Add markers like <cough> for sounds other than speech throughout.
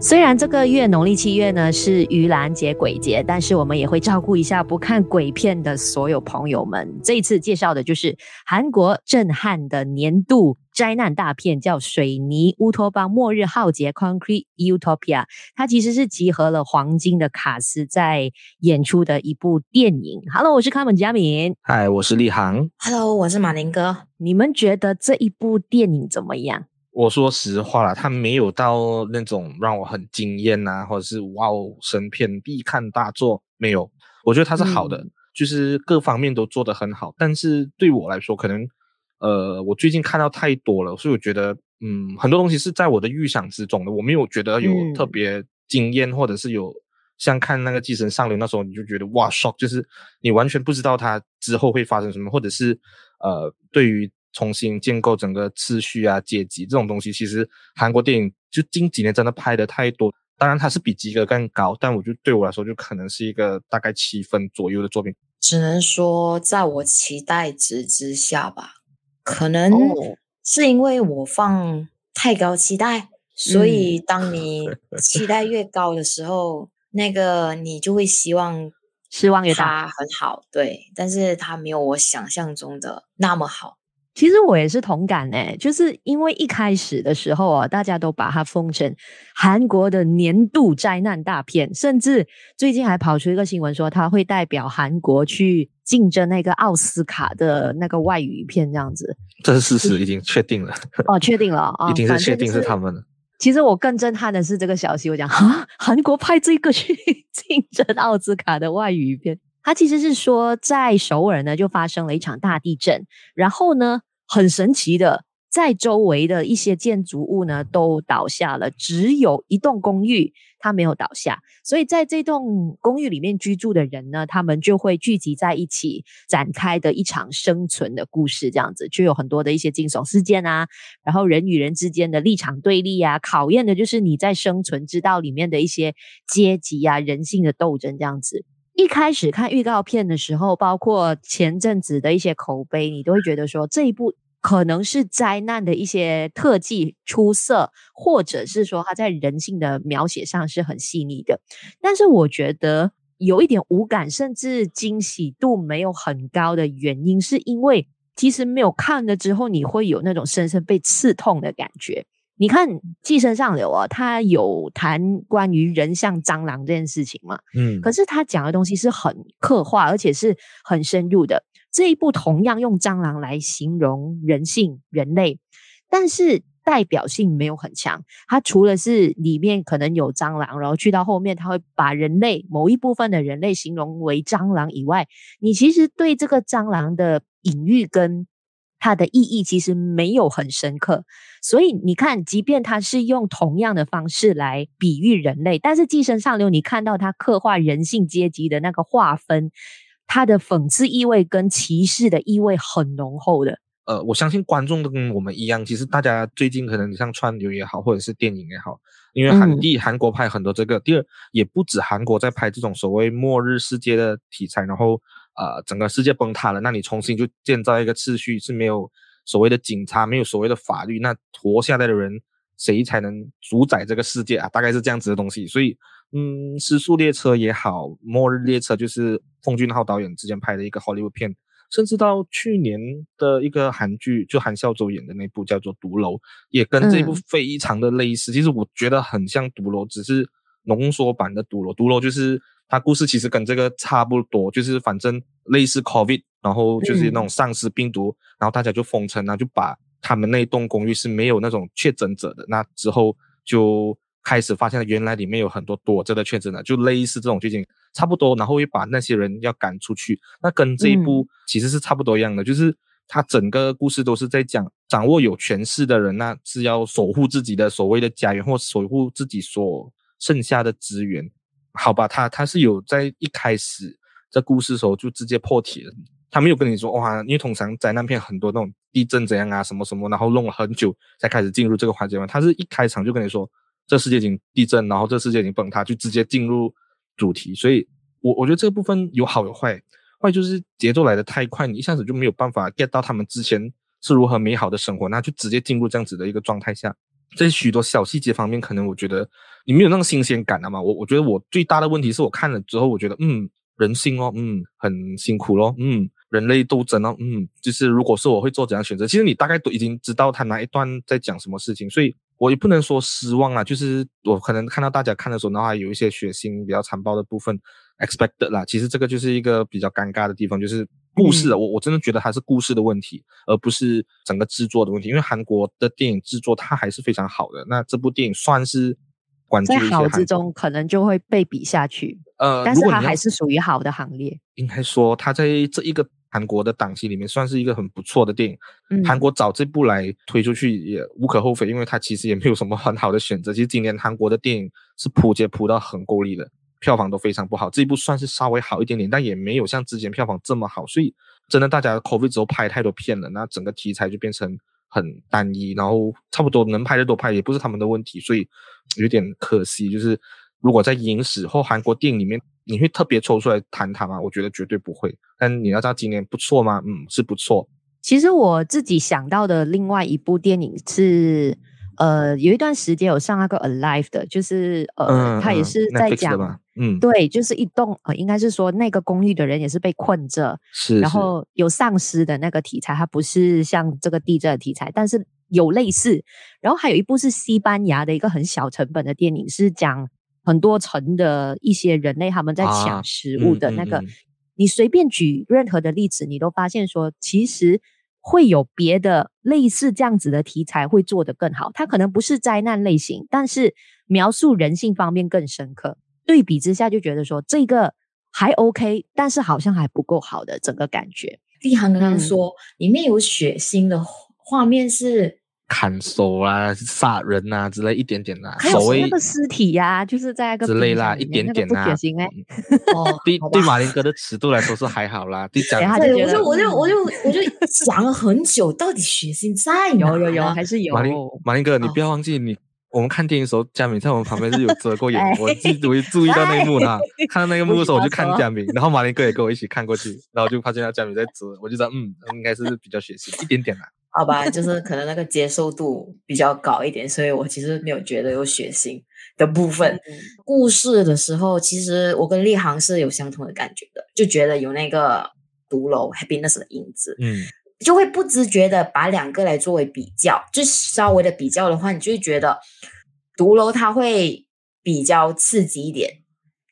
虽然这个月农历七月呢是盂兰节鬼节，但是我们也会照顾一下不看鬼片的所有朋友们。这一次介绍的就是韩国震撼的年度灾难大片，叫《水泥乌托邦：末日浩劫》（Concrete Utopia）。它其实是集合了黄金的卡斯在演出的一部电影。Hello，我是卡门佳敏。嗨，我是立航。Hello，我是马林哥。你们觉得这一部电影怎么样？我说实话啦，他没有到那种让我很惊艳啊，或者是哇哦神片必看大作，没有。我觉得他是好的，嗯、就是各方面都做得很好。但是对我来说，可能呃，我最近看到太多了，所以我觉得嗯，很多东西是在我的预想之中的，我没有觉得有特别惊艳，嗯、或者是有像看那个《寄生上流》那时候，你就觉得哇 shock，就是你完全不知道它之后会发生什么，或者是呃，对于。重新建构整个秩序啊，阶级这种东西，其实韩国电影就近几年真的拍的太多。当然，它是比及格更高，但我觉得对我来说，就可能是一个大概七分左右的作品。只能说在我期待值之下吧，可能是因为我放太高期待，哦、所以当你期待越高的时候，嗯、那个你就会希望失望越大。很好，对，但是它没有我想象中的那么好。其实我也是同感诶，就是因为一开始的时候啊，大家都把它封成韩国的年度灾难大片，甚至最近还跑出一个新闻说，他会代表韩国去竞争那个奥斯卡的那个外语片，这样子。这是事实，已经确定了。哦，确定了啊，已经是确定是他们了。其实我更震撼的是这个消息，我讲啊，韩国派这个去 <laughs> 竞争奥斯卡的外语片，它其实是说在首尔呢就发生了一场大地震，然后呢。很神奇的，在周围的一些建筑物呢都倒下了，只有一栋公寓它没有倒下。所以在这栋公寓里面居住的人呢，他们就会聚集在一起，展开的一场生存的故事。这样子就有很多的一些惊悚事件啊，然后人与人之间的立场对立啊，考验的就是你在生存之道里面的一些阶级啊、人性的斗争这样子。一开始看预告片的时候，包括前阵子的一些口碑，你都会觉得说这一部可能是灾难的一些特技出色，或者是说它在人性的描写上是很细腻的。但是我觉得有一点无感，甚至惊喜度没有很高的原因，是因为其实没有看了之后，你会有那种深深被刺痛的感觉。你看《寄生上流》啊，他有谈关于人像蟑螂这件事情嘛？嗯，可是他讲的东西是很刻画，而且是很深入的。这一部同样用蟑螂来形容人性、人类，但是代表性没有很强。它除了是里面可能有蟑螂，然后去到后面，他会把人类某一部分的人类形容为蟑螂以外，你其实对这个蟑螂的隐喻跟它的意义其实没有很深刻，所以你看，即便它是用同样的方式来比喻人类，但是《寄生上流》你看到它刻画人性阶级的那个划分，它的讽刺意味跟歧视的意味很浓厚的。呃，我相信观众都跟我们一样，其实大家最近可能像串流也好，或者是电影也好，因为韩第一韩国拍很多这个，第二也不止韩国在拍这种所谓末日世界的题材，然后。呃，整个世界崩塌了，那你重新就建造一个秩序，是没有所谓的警察，没有所谓的法律，那活下来的人谁才能主宰这个世界啊？大概是这样子的东西。所以，嗯，《失速列车》也好，《末日列车》就是奉俊昊导演之前拍的一个好莱坞片，甚至到去年的一个韩剧，就韩孝周演的那部叫做《毒楼》，也跟这部非常的类似。嗯、其实我觉得很像《毒楼》，只是浓缩版的《毒楼》。《毒楼》就是。它故事其实跟这个差不多，就是反正类似 COVID，然后就是那种丧尸病毒，嗯、然后大家就封城，然后就把他们那栋公寓是没有那种确诊者的。那之后就开始发现原来里面有很多躲着的确诊者，就类似这种剧情差不多，然后会把那些人要赶出去。那跟这一部其实是差不多一样的，嗯、就是它整个故事都是在讲掌握有权势的人，那是要守护自己的所谓的家园，或守护自己所剩下的资源。好吧，他他是有在一开始这故事的时候就直接破题了，他没有跟你说哇，因为通常灾难片很多那种地震怎样啊什么什么，然后弄了很久才开始进入这个环节嘛。他是一开场就跟你说这世界已经地震，然后这世界已经崩塌，就直接进入主题。所以我我觉得这个部分有好有坏，坏就是节奏来得太快，你一下子就没有办法 get 到他们之前是如何美好的生活，那就直接进入这样子的一个状态下。在许多小细节方面，可能我觉得你没有那种新鲜感了嘛。我我觉得我最大的问题是我看了之后，我觉得嗯，人性哦，嗯，很辛苦咯，嗯，人类斗争哦，嗯，就是如果是我会做怎样选择？其实你大概都已经知道他哪一段在讲什么事情，所以我也不能说失望啊。就是我可能看到大家看的时候，然后有一些血腥、比较残暴的部分，expected 啦。其实这个就是一个比较尴尬的地方，就是。故事，我我真的觉得它是故事的问题，而不是整个制作的问题。因为韩国的电影制作它还是非常好的。那这部电影算是在好之中，可能就会被比下去。呃，但是它还是属于好的行列。应该说，它在这一个韩国的档期里面算是一个很不错的电影。嗯，韩国找这部来推出去也无可厚非，因为它其实也没有什么很好的选择。其实今年韩国的电影是扑街扑到很够力的。票房都非常不好，这一部算是稍微好一点点，但也没有像之前票房这么好。所以，真的大家 COVID 之后拍太多片了，那整个题材就变成很单一，然后差不多能拍的都拍，也不是他们的问题，所以有点可惜。就是如果在影史或韩国电影里面，你会特别抽出来谈它吗？我觉得绝对不会。但你要知道今年不错吗？嗯，是不错。其实我自己想到的另外一部电影是。呃，有一段时间有上那个 Alive 的，就是呃，他、嗯、也是在讲，嗯，对，就是一栋呃，应该是说那个公寓的人也是被困着，是，然后有丧尸的那个题材，它不是像这个地震的题材，但是有类似。然后还有一部是西班牙的一个很小成本的电影，是讲很多层的一些人类他们在抢食物的那个。啊嗯嗯嗯、你随便举任何的例子，你都发现说其实。会有别的类似这样子的题材会做得更好，它可能不是灾难类型，但是描述人性方面更深刻。对比之下就觉得说这个还 OK，但是好像还不够好的整个感觉。立航刚刚说、嗯、里面有血腥的画面是。砍手啊，杀人啊之类一点点啦、啊，还有那个尸体呀、啊，就是在那个之类啦，一点点啦、啊。血腥哎，<laughs> 哦，对对，马林哥的尺度来说是还好啦。对，讲对，我就我就我就我就想了很久，到底血腥在？有有有，还是有。马林马林哥，你不要忘记，你我们看电影的时候，佳敏在我们旁边是有遮过眼，<laughs> 我记我注意到那一幕呢。看到那个幕的时候，我就 <laughs> 看佳敏，然后马林哥也跟我一起看过去，然后就发现到佳敏在遮，我就知道嗯，应该是比较血腥一点点啦。好吧，就是可能那个接受度比较高一点，所以我其实没有觉得有血腥的部分。嗯、故事的时候，其实我跟立航是有相同的感觉的，就觉得有那个毒楼 happiness 的影子，嗯，就会不自觉的把两个来作为比较，就稍微的比较的话，你就会觉得独楼它会比较刺激一点，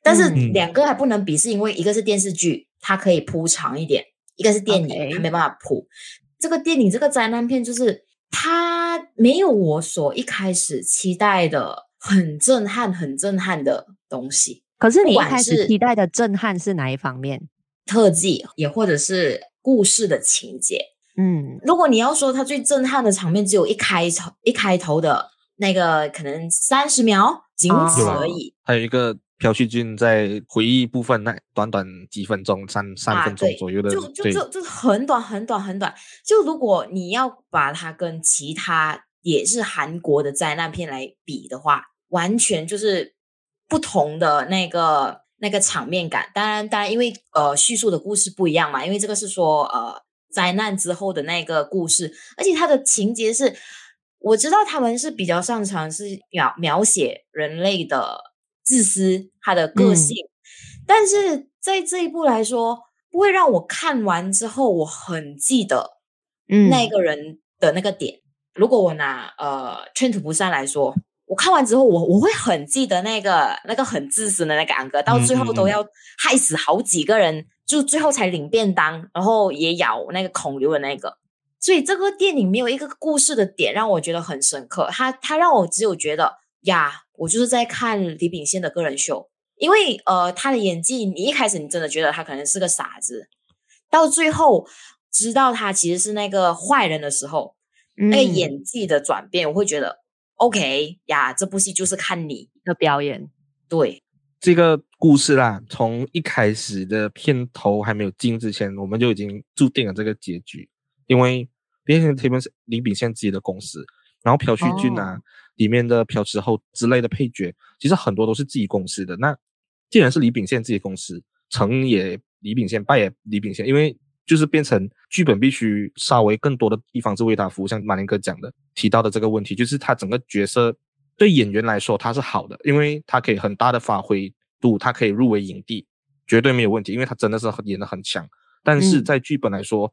但是两个还不能比，是因为一个是电视剧，它可以铺长一点，一个是电影.它没办法铺。这个电影这个灾难片，就是它没有我所一开始期待的很震撼、很震撼的东西。可是你一开始期待的震撼是哪一方面？特技，也或者是故事的情节。嗯，如果你要说它最震撼的场面，只有一开头一开头的那个可能三十秒，仅此而已。啊、还有一个。朴叙俊在回忆部分，那短短几分钟，三三分钟左右的，啊、就就就就很短很短很短。就如果你要把它跟其他也是韩国的灾难片来比的话，完全就是不同的那个那个场面感。当然，当然，因为呃叙述的故事不一样嘛，因为这个是说呃灾难之后的那个故事，而且它的情节是，我知道他们是比较擅长是描描写人类的。自私，他的个性，嗯、但是在这一部来说，不会让我看完之后我很记得，嗯，那个人的那个点。嗯、如果我拿呃《Train to Busan》来说，我看完之后，我我会很记得那个那个很自私的那个安哥，到最后都要害死好几个人，就最后才领便当，然后也咬那个孔刘的那个。所以这个电影没有一个故事的点让我觉得很深刻，他他让我只有觉得呀。我就是在看李秉宪的个人秀，因为呃，他的演技，你一开始你真的觉得他可能是个傻子，到最后知道他其实是那个坏人的时候，嗯、那个演技的转变，我会觉得 OK 呀，这部戏就是看你的表演。对，这个故事啦，从一开始的片头还没有进之前，我们就已经注定了这个结局，因为毕竟他们是李秉宪自己的公司，然后朴叙俊啊。哦里面的朴智厚之类的配角，其实很多都是自己公司的。那既然是李秉宪自己公司，成也李秉宪，败也李秉宪，因为就是变成剧本必须稍微更多的地方是为他服务，像马林哥讲的提到的这个问题，就是他整个角色对演员来说他是好的，因为他可以很大的发挥度，他可以入围影帝，绝对没有问题，因为他真的是演的很强。但是在剧本来说，嗯、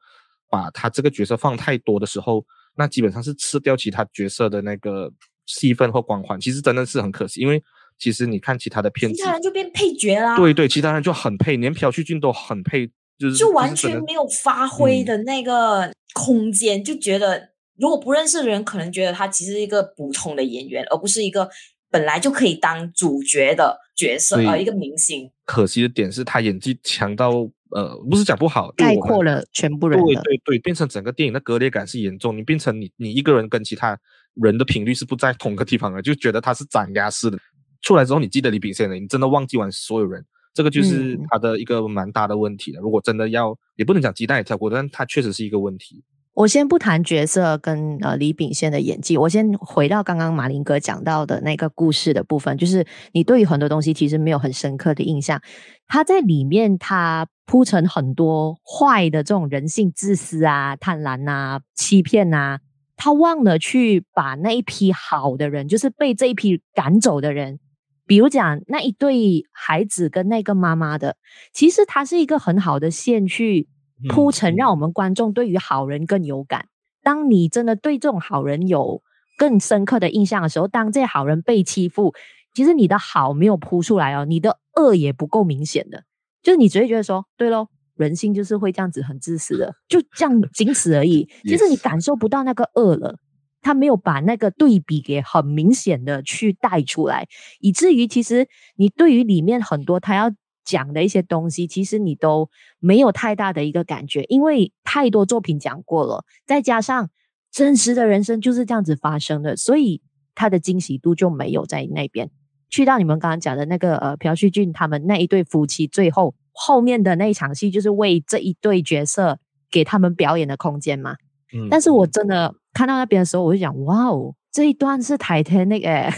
把他这个角色放太多的时候，那基本上是吃掉其他角色的那个戏份或光环，其实真的是很可惜，因为。其实你看其他的片子，其他人就变配角啦。对对，其他人就很配，连朴叙俊都很配，就是就完全没有发挥的那个空间，嗯、就觉得如果不认识的人，可能觉得他其实是一个普通的演员，而不是一个本来就可以当主角的角色，而一个明星。可惜的点是他演技强到呃，不是讲不好，概括了全部人。对对对，变成整个电影的割裂感是严重，你变成你你一个人跟其他人的频率是不在同个地方的，就觉得他是斩鸭式的。出来之后，你记得李秉宪的，你真的忘记完所有人，这个就是他的一个蛮大的问题了。嗯、如果真的要，也不能讲鸡蛋也挑过，但他确实是一个问题。我先不谈角色跟呃李秉宪的演技，我先回到刚刚马林哥讲到的那个故事的部分，就是你对于很多东西其实没有很深刻的印象。他在里面他铺成很多坏的这种人性、自私啊、贪婪啊、欺骗啊，他忘了去把那一批好的人，就是被这一批赶走的人。比如讲那一对孩子跟那个妈妈的，其实他是一个很好的线去铺陈，让我们观众对于好人更有感。当你真的对这种好人有更深刻的印象的时候，当这些好人被欺负，其实你的好没有铺出来哦，你的恶也不够明显的，就是你只会觉得说，对喽，人性就是会这样子很自私的，就这样 <laughs> 仅此而已。其实你感受不到那个恶了。他没有把那个对比给很明显的去带出来，以至于其实你对于里面很多他要讲的一些东西，其实你都没有太大的一个感觉，因为太多作品讲过了，再加上真实的人生就是这样子发生的，所以他的惊喜度就没有在那边。去到你们刚刚讲的那个呃朴叙俊他们那一对夫妻，最后后面的那一场戏就是为这一对角色给他们表演的空间嘛。嗯，但是我真的。看到那边的时候，我就想哇哦，这一段是 Titanic 哎，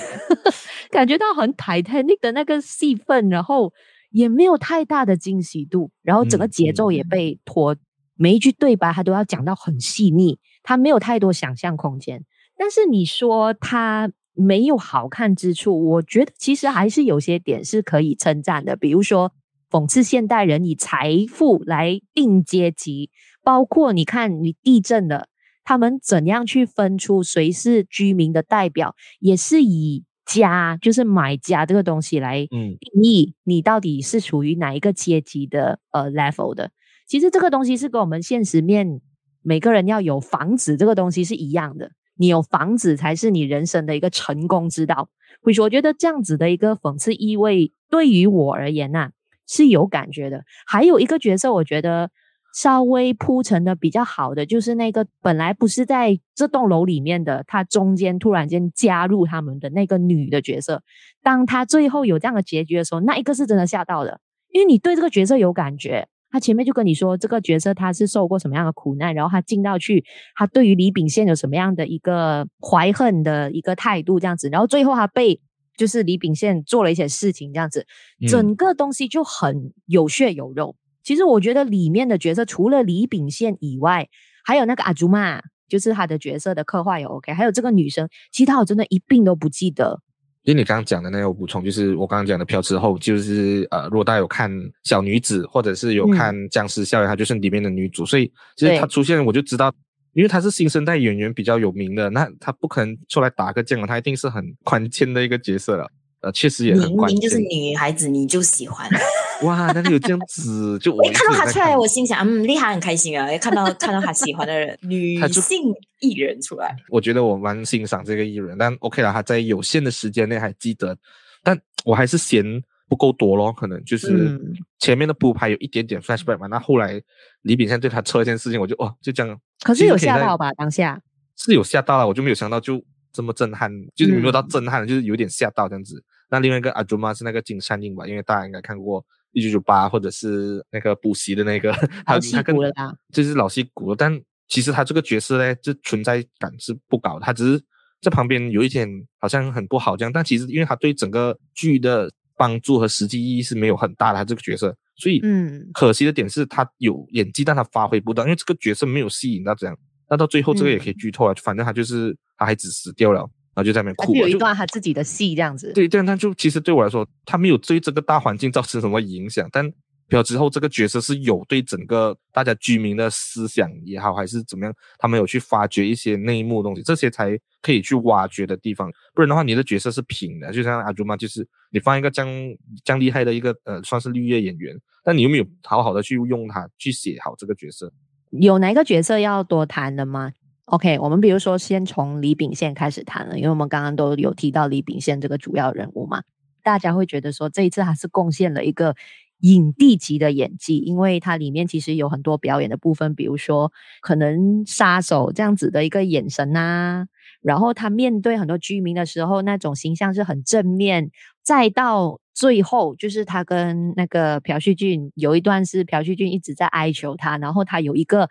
<laughs> 感觉到很 Titanic 的那个戏份，然后也没有太大的惊喜度，然后整个节奏也被拖，每一句对白他都要讲到很细腻，他没有太多想象空间。但是你说他没有好看之处，我觉得其实还是有些点是可以称赞的，比如说讽刺现代人以财富来定阶级，包括你看你地震了。他们怎样去分出谁是居民的代表，也是以家，就是买家这个东西来定义你到底是处于哪一个阶级的呃 level 的。其实这个东西是跟我们现实面每个人要有房子这个东西是一样的，你有房子才是你人生的一个成功之道。所以说，我觉得这样子的一个讽刺意味，对于我而言呐、啊、是有感觉的。还有一个角色，我觉得。稍微铺陈的比较好的，就是那个本来不是在这栋楼里面的，他中间突然间加入他们的那个女的角色。当他最后有这样的结局的时候，那一个是真的吓到的，因为你对这个角色有感觉。他前面就跟你说这个角色他是受过什么样的苦难，然后他进到去，他对于李秉宪有什么样的一个怀恨的一个态度这样子，然后最后他被就是李秉宪做了一些事情这样子，整个东西就很有血有肉。其实我觉得里面的角色除了李秉宪以外，还有那个阿朱玛，就是他的角色的刻画也 OK，还有这个女生，其他我真的一并都不记得。因为你刚刚讲的那个补充，就是我刚刚讲的飘之后，就是呃，如果大家有看小女子，或者是有看僵尸校园，她、嗯、就是里面的女主，所以其实她出现，我就知道，因为她是新生代演员比较有名的，那她不可能出来打个酱，她一定是很关键的一个角色了。呃，确实也很关键。明明就是女孩子，你就喜欢。<laughs> 哇，那里有这样子，就 <laughs> 我一看到他出来，我心想，嗯，厉害，很开心啊！看到看到他喜欢的人，<laughs> 女性艺人出来，我觉得我蛮欣赏这个艺人。但 OK 了，他在有限的时间内还记得，但我还是嫌不够多咯。可能就是前面的铺排有一点点 flashback 嘛。那后来李炳宪对他做一件事情，我就哦，就这样。可是有吓到吧？当下是有吓到了，我就没有想到就这么震撼，就是没有到震撼，就是有点吓到这样子。那另外一个阿朱玛是那个金善映吧，因为大家应该看过。一九九八，或者是那个补习的那个，老戏骨了，就是老戏骨了。但其实他这个角色呢，就存在感是不高的。他只是在旁边有一点好像很不好这样，但其实因为他对整个剧的帮助和实际意义是没有很大的。他这个角色所以，嗯，可惜的点是他有演技，但他发挥不到，因为这个角色没有吸引到这样。那到最后，这个也可以剧透啊，嗯、反正他就是他孩子死掉了，然后就在那边哭。有一段他自己的戏这样子。对，这样，但就其实对我来说，他没有对这个大环境造成什么影响，但。表之后，这个角色是有对整个大家居民的思想也好，还是怎么样，他们有去发掘一些内幕的东西，这些才可以去挖掘的地方。不然的话，你的角色是平的，就像阿朱妈，就是你放一个这样这样厉害的一个呃，算是绿叶演员，但你有没有好好的去用他去写好这个角色？有哪一个角色要多谈的吗？OK，我们比如说先从李秉宪开始谈了，因为我们刚刚都有提到李秉宪这个主要人物嘛，大家会觉得说这一次他是贡献了一个。影帝级的演技，因为它里面其实有很多表演的部分，比如说可能杀手这样子的一个眼神呐、啊，然后他面对很多居民的时候，那种形象是很正面，再到最后就是他跟那个朴叙俊有一段是朴叙俊一直在哀求他，然后他有一个。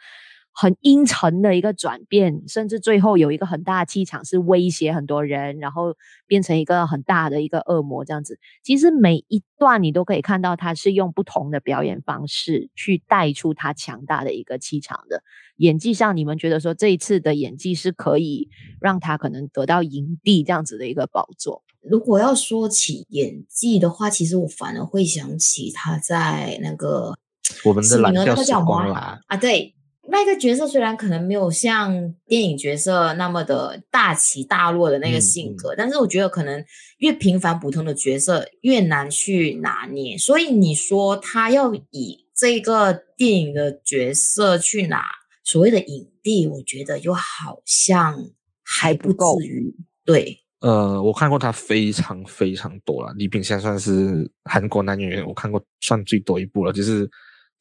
很阴沉的一个转变，甚至最后有一个很大的气场，是威胁很多人，然后变成一个很大的一个恶魔这样子。其实每一段你都可以看到，他是用不同的表演方式去带出他强大的一个气场的。演技上，你们觉得说这一次的演技是可以让他可能得到影帝这样子的一个宝座？如果要说起演技的话，其实我反而会想起他在那个我们的蓝调时光啦啊，对。那个角色虽然可能没有像电影角色那么的大起大落的那个性格，嗯、但是我觉得可能越平凡普通的角色越难去拿捏。所以你说他要以这个电影的角色去拿所谓的影帝，我觉得又好像还不至于。对，呃，我看过他非常非常多了。李炳宪算是韩国男演员，我看过算最多一部了，就是。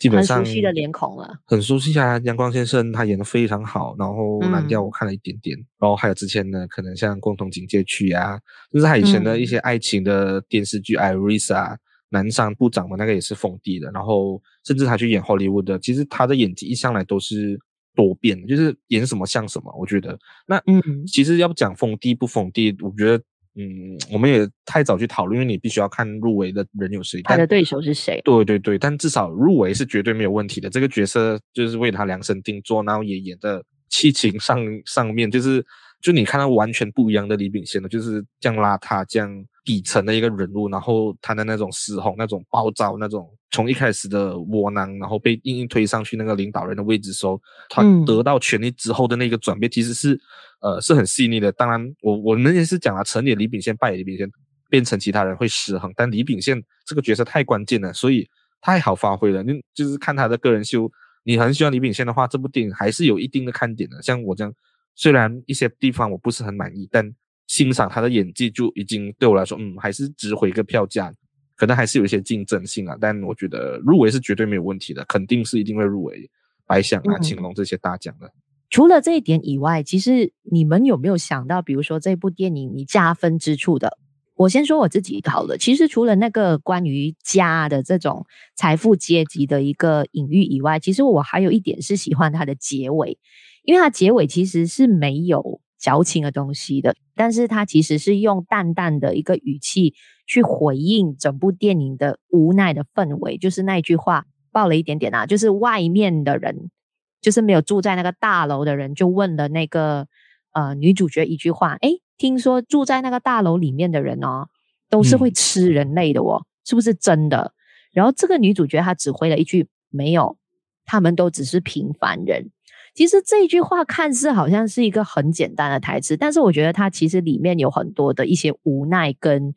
基本上很熟悉的脸孔了，很熟悉啊！阳光先生他演的非常好，然后蓝调我看了一点点，嗯、然后还有之前呢，可能像共同警戒区啊，就是他以前的一些爱情的电视剧，艾瑞莎啊，南山部长嘛，那个也是封帝的，然后甚至他去演好莱坞的，其实他的演技一向来都是多变，就是演什么像什么，我觉得。那嗯，其实要不讲封帝不封帝，我觉得。嗯，我们也太早去讨论，因为你必须要看入围的人有谁，他的对手是谁？对对对，但至少入围是绝对没有问题的。这个角色就是为他量身定做，然后也演的气情上上面，就是就你看到完全不一样的李秉宪呢，就是这样邋遢这样。底层的一个人物，然后他的那种嘶吼、那种暴躁、那种从一开始的窝囊，然后被硬硬推上去那个领导人的位置时候，他得到权力之后的那个转变，其实是呃是很细腻的。当然，我我们也是讲了，成也李秉宪败也李秉宪，变成其他人会失衡，但李秉宪这个角色太关键了，所以太好发挥了。就就是看他的个人秀，你很喜欢李秉宪的话，这部电影还是有一定的看点的。像我这样，虽然一些地方我不是很满意，但。欣赏他的演技就已经对我来说，嗯，还是值回一个票价，可能还是有一些竞争性啊。但我觉得入围是绝对没有问题的，肯定是一定会入围白想啊、青龙这些大奖的。除了这一点以外，其实你们有没有想到，比如说这部电影你加分之处的？我先说我自己好了。其实除了那个关于家的这种财富阶级的一个隐喻以外，其实我还有一点是喜欢它的结尾，因为它结尾其实是没有。矫情的东西的，但是它其实是用淡淡的一个语气去回应整部电影的无奈的氛围，就是那句话爆了一点点啊，就是外面的人，就是没有住在那个大楼的人，就问了那个呃女主角一句话，诶，听说住在那个大楼里面的人哦，都是会吃人类的哦，嗯、是不是真的？然后这个女主角她只回了一句，没有，他们都只是平凡人。其实这一句话看似好像是一个很简单的台词，但是我觉得它其实里面有很多的一些无奈跟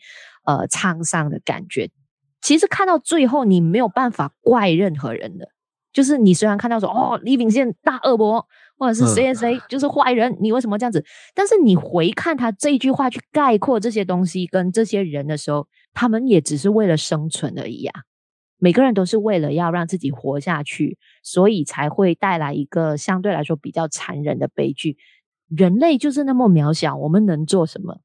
呃沧桑的感觉。其实看到最后，你没有办法怪任何人的，就是你虽然看到说哦，李秉宪大恶魔，或者是谁谁谁就是坏人，嗯、你为什么这样子？但是你回看他这一句话去概括这些东西跟这些人的时候，他们也只是为了生存而已啊。每个人都是为了要让自己活下去，所以才会带来一个相对来说比较残忍的悲剧。人类就是那么渺小，我们能做什么？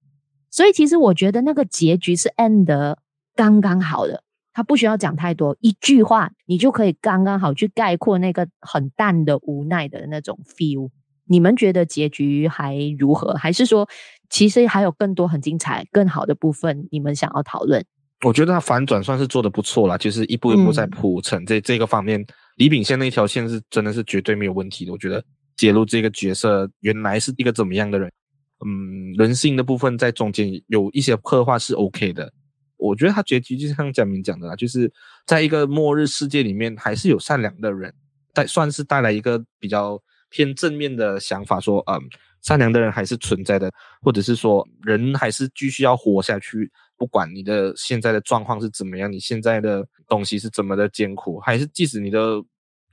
所以其实我觉得那个结局是 end 得刚刚好的，他不需要讲太多，一句话你就可以刚刚好去概括那个很淡的无奈的那种 feel。你们觉得结局还如何？还是说其实还有更多很精彩、更好的部分你们想要讨论？我觉得他反转算是做的不错啦，就是一步一步在铺陈这、嗯、这个方面。李秉宪那条线是真的是绝对没有问题的。我觉得揭露这个角色原来是一个怎么样的人，嗯，人性的部分在中间有一些刻画是 OK 的。我觉得他结局就像贾明讲的啦，就是在一个末日世界里面，还是有善良的人，带算是带来一个比较偏正面的想法，说，嗯，善良的人还是存在的，或者是说人还是继续要活下去。不管你的现在的状况是怎么样，你现在的东西是怎么的艰苦，还是即使你的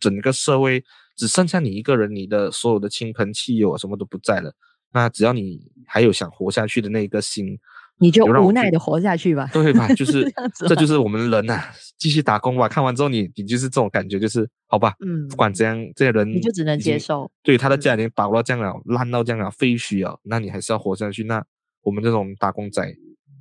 整个社会只剩下你一个人，你的所有的亲朋戚友什么都不在了，那只要你还有想活下去的那一个心，你就无奈的活下去吧，对吧？就是 <laughs> 这，这就是我们人呐、啊，继续打工吧。看完之后你，你你就是这种感觉，就是好吧，嗯，不管怎样，这些人你就只能接受。对他的家庭倒到这样了，烂到这样了，废墟啊，那你还是要活下去。那我们这种打工仔。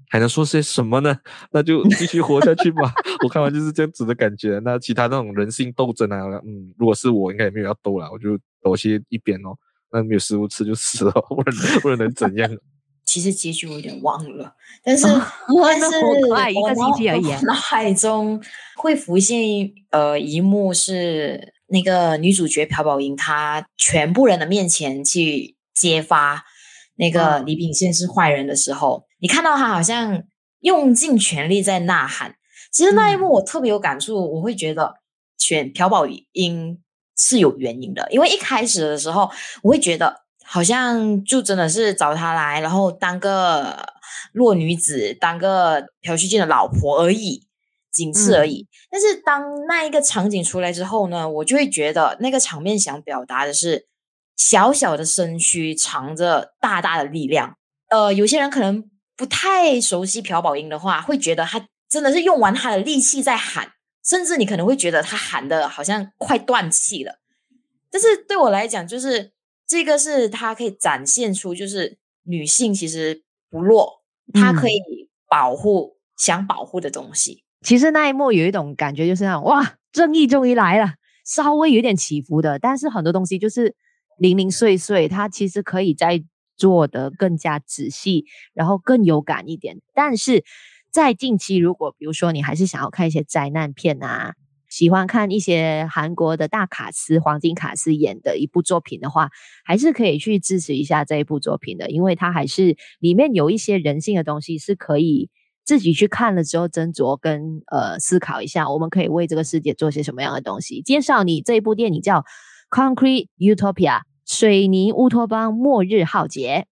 还能说些什么呢？<laughs> 那就继续活下去吧。我看完就是这样子的感觉。那其他那种人性斗争啊，嗯，如果是我，应该也没有要斗了，我就躲些一边哦。那没有食物吃就死了，<laughs> 不然不然能怎样？<laughs> 其实结局我有点忘了，但是、哦、但是快一个星期而已。脑海中会浮现呃一幕是那个女主角朴宝英，她全部人的面前去揭发那个李秉宪是坏人的时候。嗯你看到他好像用尽全力在呐喊，其实那一幕我特别有感触。我会觉得选朴宝英是有原因的，因为一开始的时候，我会觉得好像就真的是找他来，然后当个弱女子，当个朴叙俊的老婆而已，仅此而已。嗯。但是当那一个场景出来之后呢，我就会觉得那个场面想表达的是小小的身躯藏着大大的力量。呃，有些人可能。不太熟悉朴宝英的话，会觉得他真的是用完他的力气在喊，甚至你可能会觉得他喊的好像快断气了。但是对我来讲，就是这个是他可以展现出，就是女性其实不弱，她可以保护、嗯、想保护的东西。其实那一幕有一种感觉，就是那种哇，正义终于来了，稍微有点起伏的，但是很多东西就是零零碎碎，它其实可以在。做得更加仔细，然后更有感一点。但是在近期，如果比如说你还是想要看一些灾难片啊，喜欢看一些韩国的大卡司、黄金卡司演的一部作品的话，还是可以去支持一下这一部作品的，因为它还是里面有一些人性的东西是可以自己去看了之后斟酌跟呃思考一下，我们可以为这个世界做些什么样的东西。介绍你这一部电影叫《Concrete Utopia》。水泥乌托邦末日浩劫。